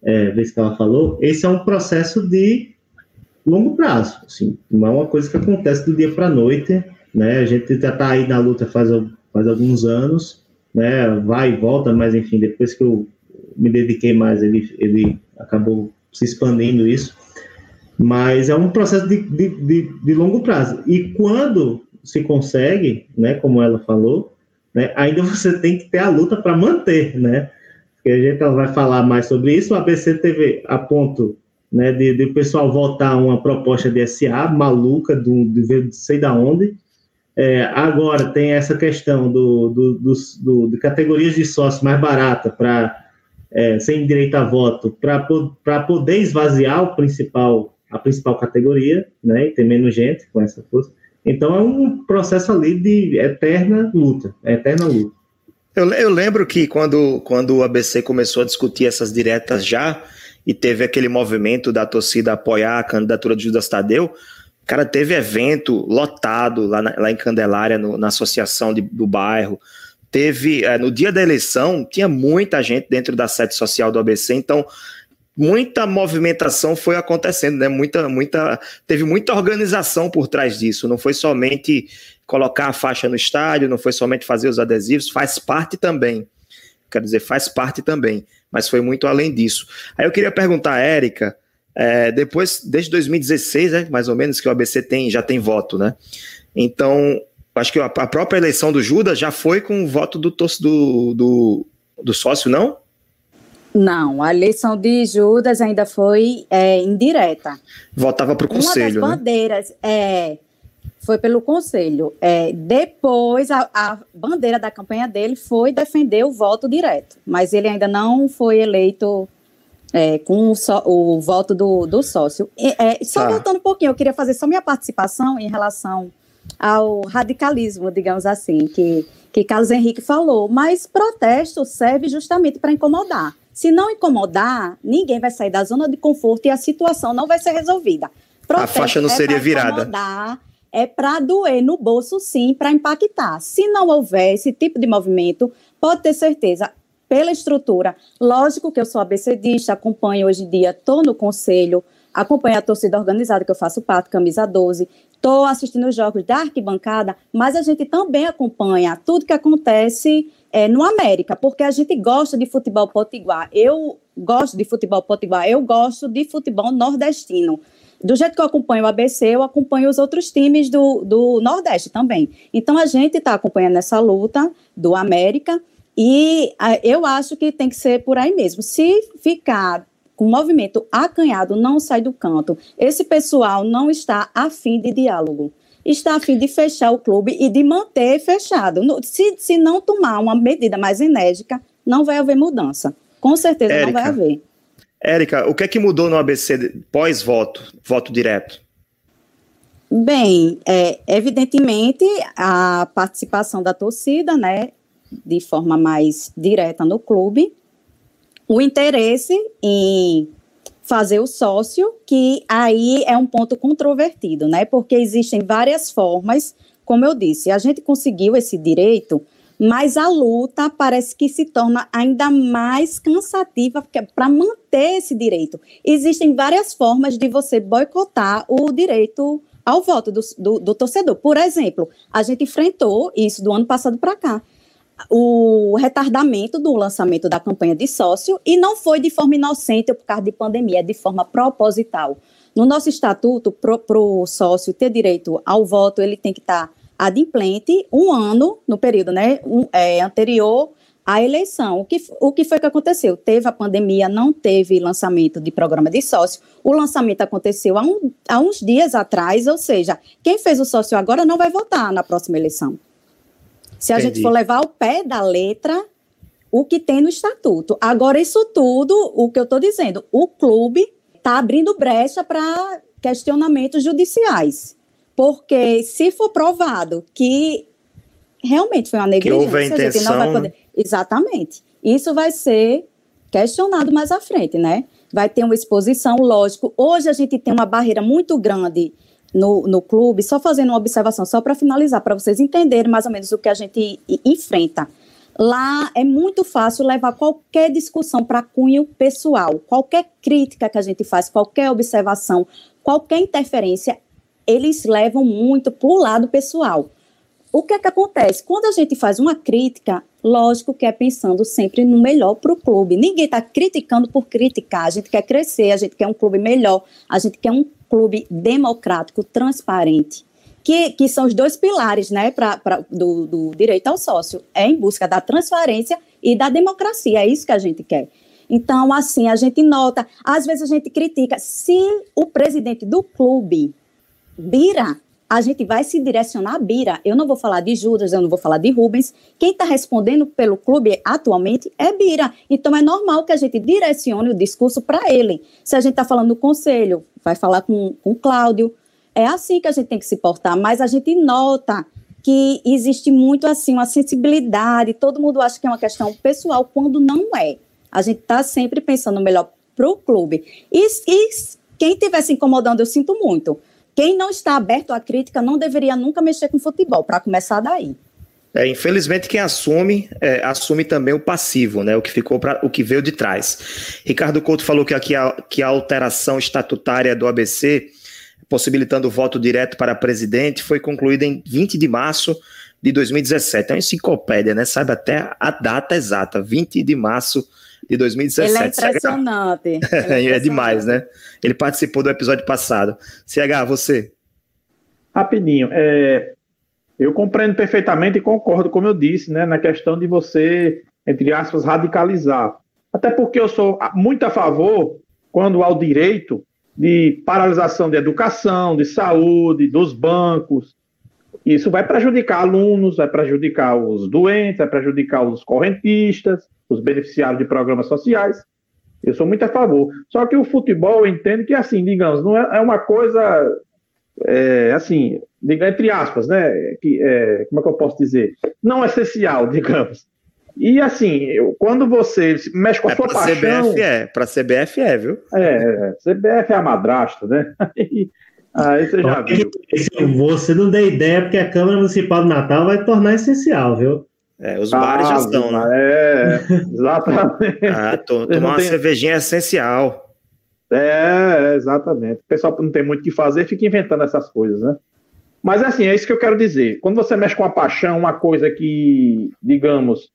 é, vez que ela falou, esse é um processo de longo prazo. Assim, não é uma coisa que acontece do dia para a noite. Né? A gente já está aí na luta faz, faz alguns anos, né? vai e volta, mas enfim, depois que eu me dediquei mais, ele, ele acabou se expandindo isso. Mas é um processo de, de, de, de longo prazo. E quando se consegue, né, como ela falou, né, ainda você tem que ter a luta para manter, né? Porque a gente vai falar mais sobre isso. O ABC teve a ponto né, de, de o pessoal votar uma proposta de SA maluca, do, de, de sei da onde. É, agora tem essa questão do, do, do, do, de categorias de sócio mais barata para é, sem direito a voto para poder esvaziar principal, a principal categoria, né, e ter menos gente com essa força. Então é um processo ali de eterna luta, eterna luta. Eu, eu lembro que quando, quando o ABC começou a discutir essas diretas já, e teve aquele movimento da torcida apoiar a candidatura de Judas Tadeu, cara, teve evento lotado lá, na, lá em Candelária, no, na associação de, do bairro, teve é, no dia da eleição tinha muita gente dentro da sede social do ABC, então muita movimentação foi acontecendo, né? Muita, muita, teve muita organização por trás disso. Não foi somente colocar a faixa no estádio, não foi somente fazer os adesivos, faz parte também. Quero dizer, faz parte também, mas foi muito além disso. Aí eu queria perguntar a Érica, é, depois, desde 2016, né, mais ou menos, que o ABC tem, já tem voto, né? Então, Acho que a própria eleição do Judas já foi com o voto do, do, do, do sócio, não? Não, a eleição de Judas ainda foi é, indireta. Votava para o conselho. Uma das né? bandeiras, é, Foi pelo conselho. É, depois, a, a, bandeira da campanha dele foi defender o voto direto, mas ele ainda não foi eleito é, com o, so, o, voto do, do sócio. E, é, só ah. voltando um pouquinho, eu queria fazer só minha participação em relação ao radicalismo, digamos assim, que, que Carlos Henrique falou. Mas protesto serve justamente para incomodar. Se não incomodar, ninguém vai sair da zona de conforto e a situação não vai ser resolvida. Protesto a faixa não é seria virada. É para doer no bolso, sim, para impactar. Se não houver esse tipo de movimento, pode ter certeza, pela estrutura. Lógico que eu sou ABCdista, acompanho hoje em dia, estou no conselho, acompanho a torcida organizada que eu faço parte, camisa 12, estou assistindo os jogos da arquibancada, mas a gente também acompanha tudo que acontece é, no América, porque a gente gosta de futebol potiguar. Eu gosto de futebol potiguar, eu gosto de futebol nordestino. Do jeito que eu acompanho o ABC, eu acompanho os outros times do, do Nordeste também. Então a gente está acompanhando essa luta do América e a, eu acho que tem que ser por aí mesmo. Se ficar com o movimento acanhado, não sai do canto. Esse pessoal não está afim de diálogo. Está afim de fechar o clube e de manter fechado. Se, se não tomar uma medida mais enérgica, não vai haver mudança. Com certeza Érica, não vai haver. Érica, o que é que mudou no ABC pós-voto, voto direto? Bem, é, evidentemente a participação da torcida, né, de forma mais direta no clube, o interesse em fazer o sócio, que aí é um ponto controvertido, né? Porque existem várias formas, como eu disse, a gente conseguiu esse direito, mas a luta parece que se torna ainda mais cansativa para manter esse direito. Existem várias formas de você boicotar o direito ao voto do, do, do torcedor. Por exemplo, a gente enfrentou isso do ano passado para cá o retardamento do lançamento da campanha de sócio e não foi de forma inocente ou por causa de pandemia, é de forma proposital. No nosso estatuto, para o sócio ter direito ao voto, ele tem que estar adimplente um ano no período né, um, é, anterior à eleição. O que, o que foi que aconteceu? Teve a pandemia, não teve lançamento de programa de sócio. O lançamento aconteceu há, um, há uns dias atrás, ou seja, quem fez o sócio agora não vai votar na próxima eleição. Se a Entendi. gente for levar ao pé da letra o que tem no estatuto. Agora, isso tudo, o que eu estou dizendo, o clube está abrindo brecha para questionamentos judiciais. Porque se for provado que realmente foi uma negligência, que houve a, intenção... a gente não vai poder. Exatamente. Isso vai ser questionado mais à frente, né? Vai ter uma exposição, lógico. Hoje a gente tem uma barreira muito grande no, no clube, só fazendo uma observação, só para finalizar, para vocês entenderem mais ou menos o que a gente enfrenta. Lá é muito fácil levar qualquer discussão para cunho pessoal, qualquer crítica que a gente faz, qualquer observação, qualquer interferência, eles levam muito para o lado pessoal. O que é que acontece? Quando a gente faz uma crítica, lógico que é pensando sempre no melhor para o clube. Ninguém está criticando por criticar. A gente quer crescer, a gente quer um clube melhor, a gente quer um clube democrático, transparente, que, que são os dois pilares né, pra, pra, do, do direito ao sócio. É em busca da transparência e da democracia, é isso que a gente quer. Então, assim, a gente nota, às vezes a gente critica, se o presidente do clube, Bira, a gente vai se direcionar a Bira. Eu não vou falar de Judas, eu não vou falar de Rubens. Quem está respondendo pelo clube atualmente é Bira. Então é normal que a gente direcione o discurso para ele. Se a gente está falando no conselho, vai falar com, com o Cláudio. É assim que a gente tem que se portar, mas a gente nota que existe muito assim uma sensibilidade, todo mundo acha que é uma questão pessoal, quando não é. A gente está sempre pensando melhor para o clube. E, e quem estiver se incomodando, eu sinto muito quem não está aberto à crítica não deveria nunca mexer com futebol, para começar daí. É, infelizmente quem assume é, assume também o passivo, né? O que ficou para o que veio de trás. Ricardo Couto falou que aqui a, que a alteração estatutária do ABC, possibilitando o voto direto para presidente, foi concluída em 20 de março de 2017. É uma enciclopédia, né? Sabe até a data exata, 20 de março de 2017. Ele é impressionante. Ele é, impressionante. é demais, né? Ele participou do episódio passado. CH, você. Rapidinho. É, eu compreendo perfeitamente e concordo, como eu disse, né, na questão de você, entre aspas, radicalizar. Até porque eu sou muito a favor, quando há o direito de paralisação de educação, de saúde, dos bancos, isso vai prejudicar alunos, vai prejudicar os doentes, vai prejudicar os correntistas, os beneficiários de programas sociais. Eu sou muito a favor. Só que o futebol, eu entendo que, assim, digamos, não é, é uma coisa, é, assim, entre aspas, né? Que, é, como é que eu posso dizer? Não essencial, digamos. E assim, eu, quando você mexe com a é sua pra paixão. CBF é, pra CBF é, viu? É, CBF é a madrasta, né? Aí você já viu. Você não deu ideia, porque a Câmara Municipal do Natal vai tornar essencial, viu? É, os bares já estão, né? É, exatamente. Ah, to- tomar uma têm- cervejinha é essencial. É, exatamente. O pessoal não tem muito o que fazer, fica inventando essas coisas, né? Mas assim, é isso que eu quero dizer. Quando você mexe com a paixão, uma coisa que, digamos,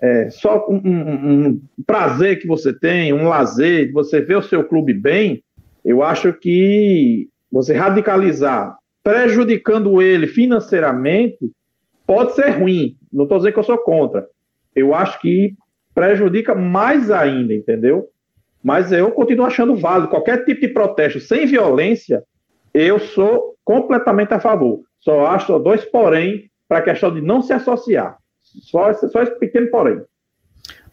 é só um, um- um prazer que você tem, um lazer, você ver o seu clube bem, eu acho que você radicalizar, prejudicando ele financeiramente, pode ser ruim. Não estou dizendo que eu sou contra. Eu acho que prejudica mais ainda, entendeu? Mas eu continuo achando válido. Qualquer tipo de protesto sem violência, eu sou completamente a favor. Só acho dois porém para a questão de não se associar. Só só esse pequeno porém.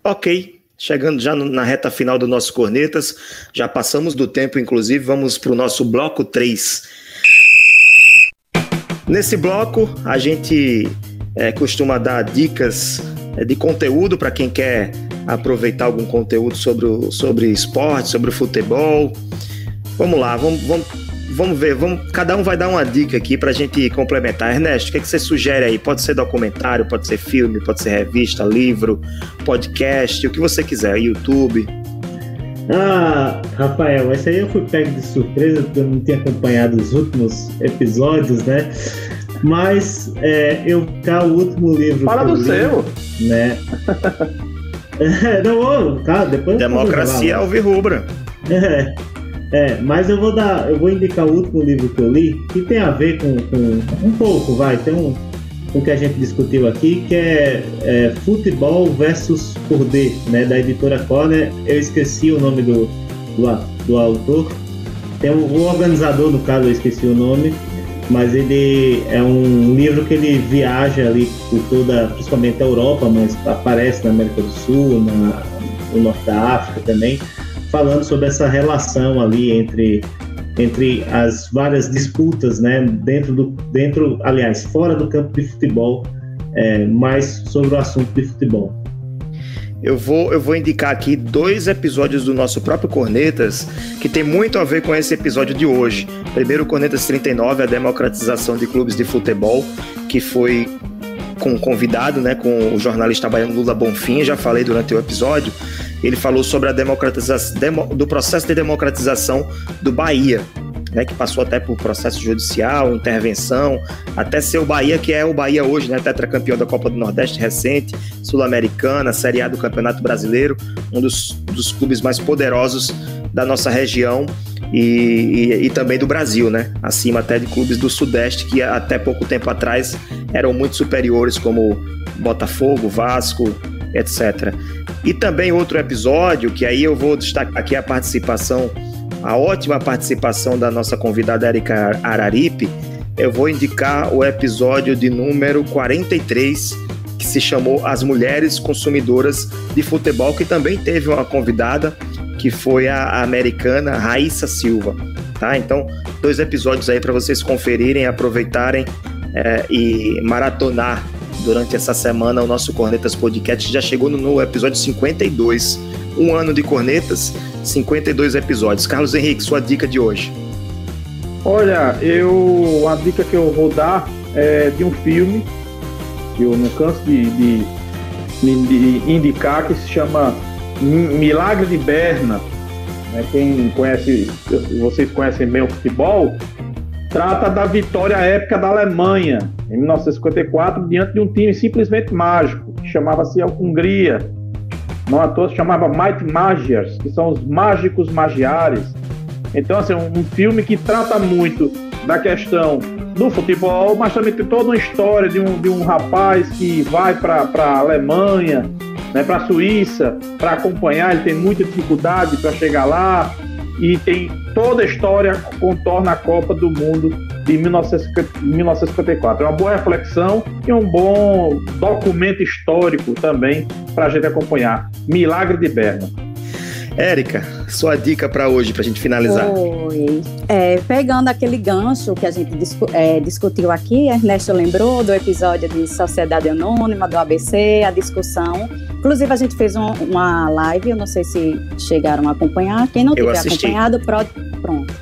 Ok, chegando já na reta final do nosso Cornetas, já passamos do tempo, inclusive, vamos para o nosso bloco 3. Nesse bloco, a gente é, costuma dar dicas é, de conteúdo para quem quer aproveitar algum conteúdo sobre, o, sobre esporte, sobre futebol. Vamos lá, vamos, vamos, vamos ver, vamos, cada um vai dar uma dica aqui para a gente complementar. Ernesto, o que, é que você sugere aí? Pode ser documentário, pode ser filme, pode ser revista, livro, podcast, o que você quiser, YouTube. Ah, Rafael, esse aí eu fui pego de surpresa porque eu não tinha acompanhado os últimos episódios, né? Mas é, eu cá o último livro. Fala que eu do li, seu. Né? não, cara, depois eu vou Democracia. Alvirrubra. É, é, mas eu vou dar, eu vou indicar o último livro que eu li, que tem a ver com, com um pouco, vai, tem um com o que a gente discutiu aqui, que é, é Futebol versus Por D, né, da editora Corner. Eu esqueci o nome do, do, do autor. Tem um, o organizador, no caso, eu esqueci o nome, mas ele é um livro que ele viaja ali por toda, principalmente a Europa, mas aparece na América do Sul, na, no Norte da África também falando sobre essa relação ali entre entre as várias disputas, né, dentro do dentro, aliás, fora do campo de futebol, é, mais sobre o assunto de futebol. Eu vou, eu vou indicar aqui dois episódios do nosso próprio Cornetas que tem muito a ver com esse episódio de hoje. Primeiro, Cornetas 39, a democratização de clubes de futebol, que foi com um convidado, né, com o jornalista baiano Lula Bonfim, já falei durante o episódio. Ele falou sobre a democratização demo- do processo de democratização do Bahia, né, que passou até por processo judicial, intervenção, até ser o Bahia que é o Bahia hoje, né, tetracampeão da Copa do Nordeste recente, Sul-Americana, Série A do Campeonato Brasileiro, um dos, dos clubes mais poderosos da nossa região e, e- e também do Brasil, né? Acima até de clubes do Sudeste que até pouco tempo atrás eram muito superiores, como Botafogo, Vasco, etc. E também outro episódio, que aí eu vou destacar aqui a participação, a ótima participação da nossa convidada Erika Araripe. Eu vou indicar o episódio de número 43, que se chamou As Mulheres Consumidoras de Futebol, que também teve uma convidada, que foi a americana Raíssa Silva. Tá? Então, dois episódios aí para vocês conferirem, aproveitarem é, e maratonar durante essa semana o nosso Cornetas Podcast. Já chegou no, episódio 52. Um ano de Cornetas, 52 episódios. Carlos Henrique, sua dica de hoje. Olha, eu a dica que eu vou dar é de um filme que eu não canso de, de- de indicar que se chama Milagre de Berna. né? Quem conhece, vocês conhecem bem o futebol, trata da vitória épica da Alemanha em 1954 diante de um time simplesmente mágico que chamava-se Hungria. Não à toa se chamava Might Magiars, que são os mágicos magiares. Então, assim, um um filme que trata muito da questão do futebol, mas também tem toda uma história de um, de um rapaz que vai para a Alemanha, né, para a Suíça, para acompanhar. Ele tem muita dificuldade para chegar lá e tem toda a história que contorna a Copa do Mundo de 1954. É uma boa reflexão e um bom documento histórico também para a gente acompanhar. Milagre de Berna. Érica, sua dica para hoje, para a gente finalizar. Oi. É, pegando aquele gancho que a gente discu é, discutiu aqui, Ernesto lembrou do episódio de Sociedade Anônima, do ABC, a discussão. Inclusive, a gente fez um, uma live, eu não sei se chegaram a acompanhar. Quem não tiver acompanhado, pronto.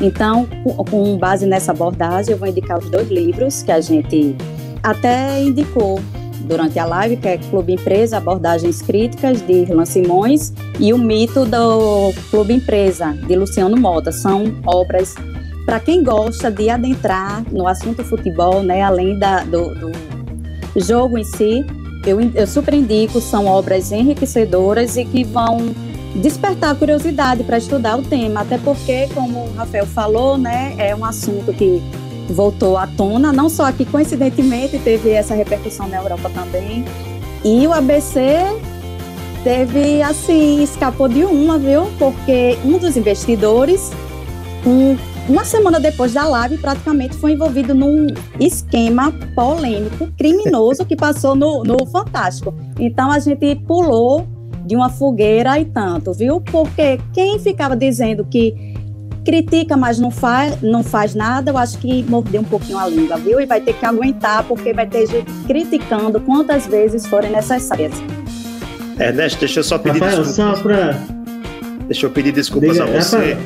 Então, com base nessa abordagem, eu vou indicar os dois livros que a gente até indicou durante a live, que é Clube Empresa, Abordagens Críticas, de Irlan Simões, e O Mito do Clube Empresa, de Luciano Mota. São obras para quem gosta de adentrar no assunto futebol, né, além da, do, do jogo em si, eu, eu super indico, são obras enriquecedoras e que vão despertar a curiosidade para estudar o tema, até porque, como o Rafael falou, né, é um assunto que voltou à tona, não só aqui, coincidentemente, teve essa repercussão na Europa também. E o ABC teve, assim, escapou de uma, viu? Porque um dos investidores, um, uma semana depois da live, praticamente foi envolvido num esquema polêmico, criminoso, que passou no, no Fantástico. Então a gente pulou de uma fogueira e tanto, viu? Porque quem ficava dizendo que critica, mas não faz, não faz nada, eu acho que mordeu um pouquinho a língua, viu? E vai ter que aguentar, porque vai ter gente criticando quantas vezes forem necessárias. Ernesto, deixa eu só pedir Rafael, desculpas. Só pra... Deixa eu pedir desculpas Diga, a você, Rafael.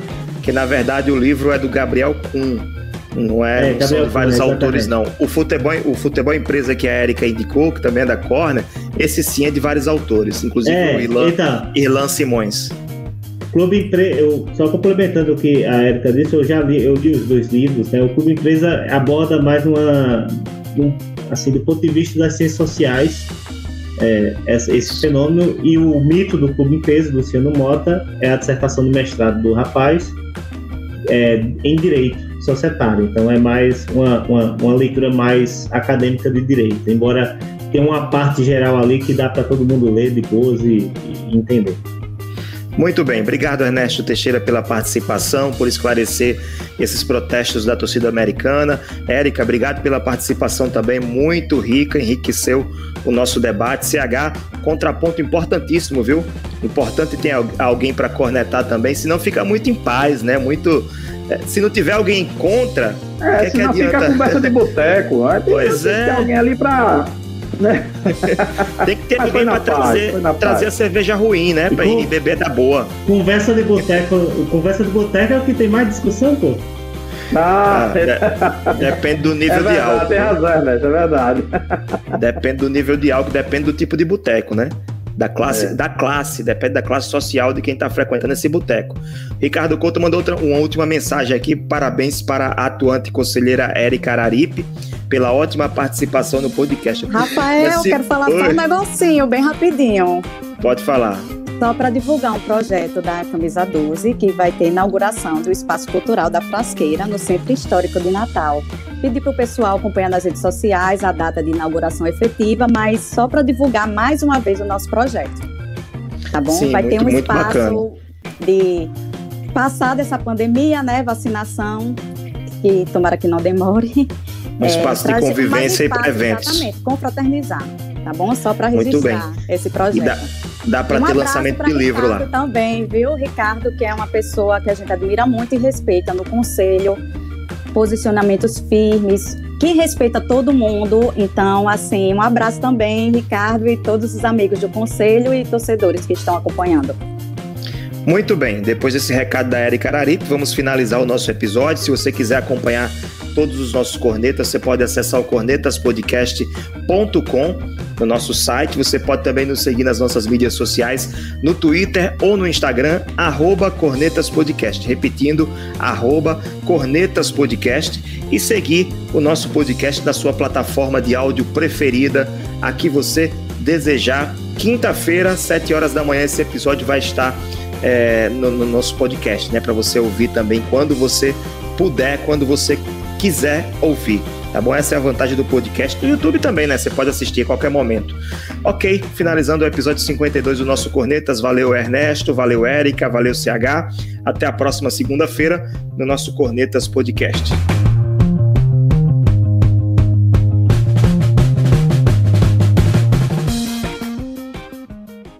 que na verdade o livro é do Gabriel Kuhn. Não é, é são vários autores, não. O futebol, o futebol empresa que a Erika indicou, que também é da Corner, esse sim é de vários autores, inclusive é, o Irlan, então, Irlan Simões. Clube Empresa, eu, só complementando o que a Erika disse, eu já li, eu li os dois livros, né? O Clube Empresa aborda mais uma, um, assim, do ponto de vista das ciências sociais, é, esse fenômeno, e o mito do Clube Empresa, do Luciano Mota, é a dissertação do mestrado do rapaz é, em Direito Societário. Então é mais uma, uma, uma leitura mais acadêmica de Direito, embora tenha uma parte geral ali que dá para todo mundo ler depois e, e entender. Muito bem, obrigado Ernesto Teixeira pela participação, por esclarecer esses protestos da torcida americana. Érica, obrigado pela participação também, muito rica, enriqueceu o nosso debate. CH, contraponto importantíssimo, viu? Importante ter alguém para cornetar também, senão fica muito em paz, né? Muito. Eh, se não tiver alguém contra. É, se não fica conversa de boteco. Pois é. Tem alguém ali para né? Tem que ter ninguém pra trazer, trazer a cerveja ruim, né? Pra ir beber da boa. Conversa de boteco, conversa de boteco é o que tem mais discussão, pô. Ah, ah depende do nível é verdade, de álcool. Tem razão, né? É verdade. Depende do nível de álcool, depende do tipo de boteco, né? Da classe, é. da classe, depende da classe social de quem está frequentando esse boteco. Ricardo Couto mandou outra, uma última mensagem aqui. Parabéns para a atuante conselheira Érica Araripe pela ótima participação no podcast. Rafael, eu quero falar Oi. só um negocinho, bem rapidinho. Pode falar. Só para divulgar um projeto da Camisa 12, que vai ter inauguração do Espaço Cultural da Frasqueira, no Centro Histórico de Natal. Pedi para o pessoal acompanhar nas redes sociais a data de inauguração efetiva, mas só para divulgar mais uma vez o nosso projeto. Tá bom? Sim, vai muito, ter um espaço de passar dessa pandemia, né? Vacinação, que tomara que não demore. Um espaço é, de convivência espaço, e para eventos. Exatamente, confraternizar. Tá bom? Só para registrar esse projeto. Dá, para um ter lançamento de livro Ricardo lá. também, viu? Ricardo, que é uma pessoa que a gente admira muito e respeita no conselho, posicionamentos firmes, que respeita todo mundo. Então, assim, um abraço também, Ricardo, e todos os amigos do conselho e torcedores que estão acompanhando. Muito bem, depois desse recado da Erika Araripe, vamos finalizar o nosso episódio. Se você quiser acompanhar todos os nossos cornetas, você pode acessar o cornetaspodcast.com no nosso site. Você pode também nos seguir nas nossas mídias sociais, no Twitter ou no Instagram, arroba cornetaspodcast. Repetindo, arroba cornetaspodcast e seguir o nosso podcast na sua plataforma de áudio preferida, a que você desejar. Quinta-feira, 7 horas da manhã, esse episódio vai estar é, no, no, nosso podcast, né? Para você ouvir também quando você puder, quando você quiser ouvir. Tá bom? Essa é a vantagem do podcast. Do YouTube também, né? Você pode assistir a qualquer momento. Ok, finalizando o episódio 52 do nosso Cornetas. Valeu, Ernesto. Valeu, Érica. Valeu, CH. Até a próxima segunda-feira no nosso Cornetas Podcast.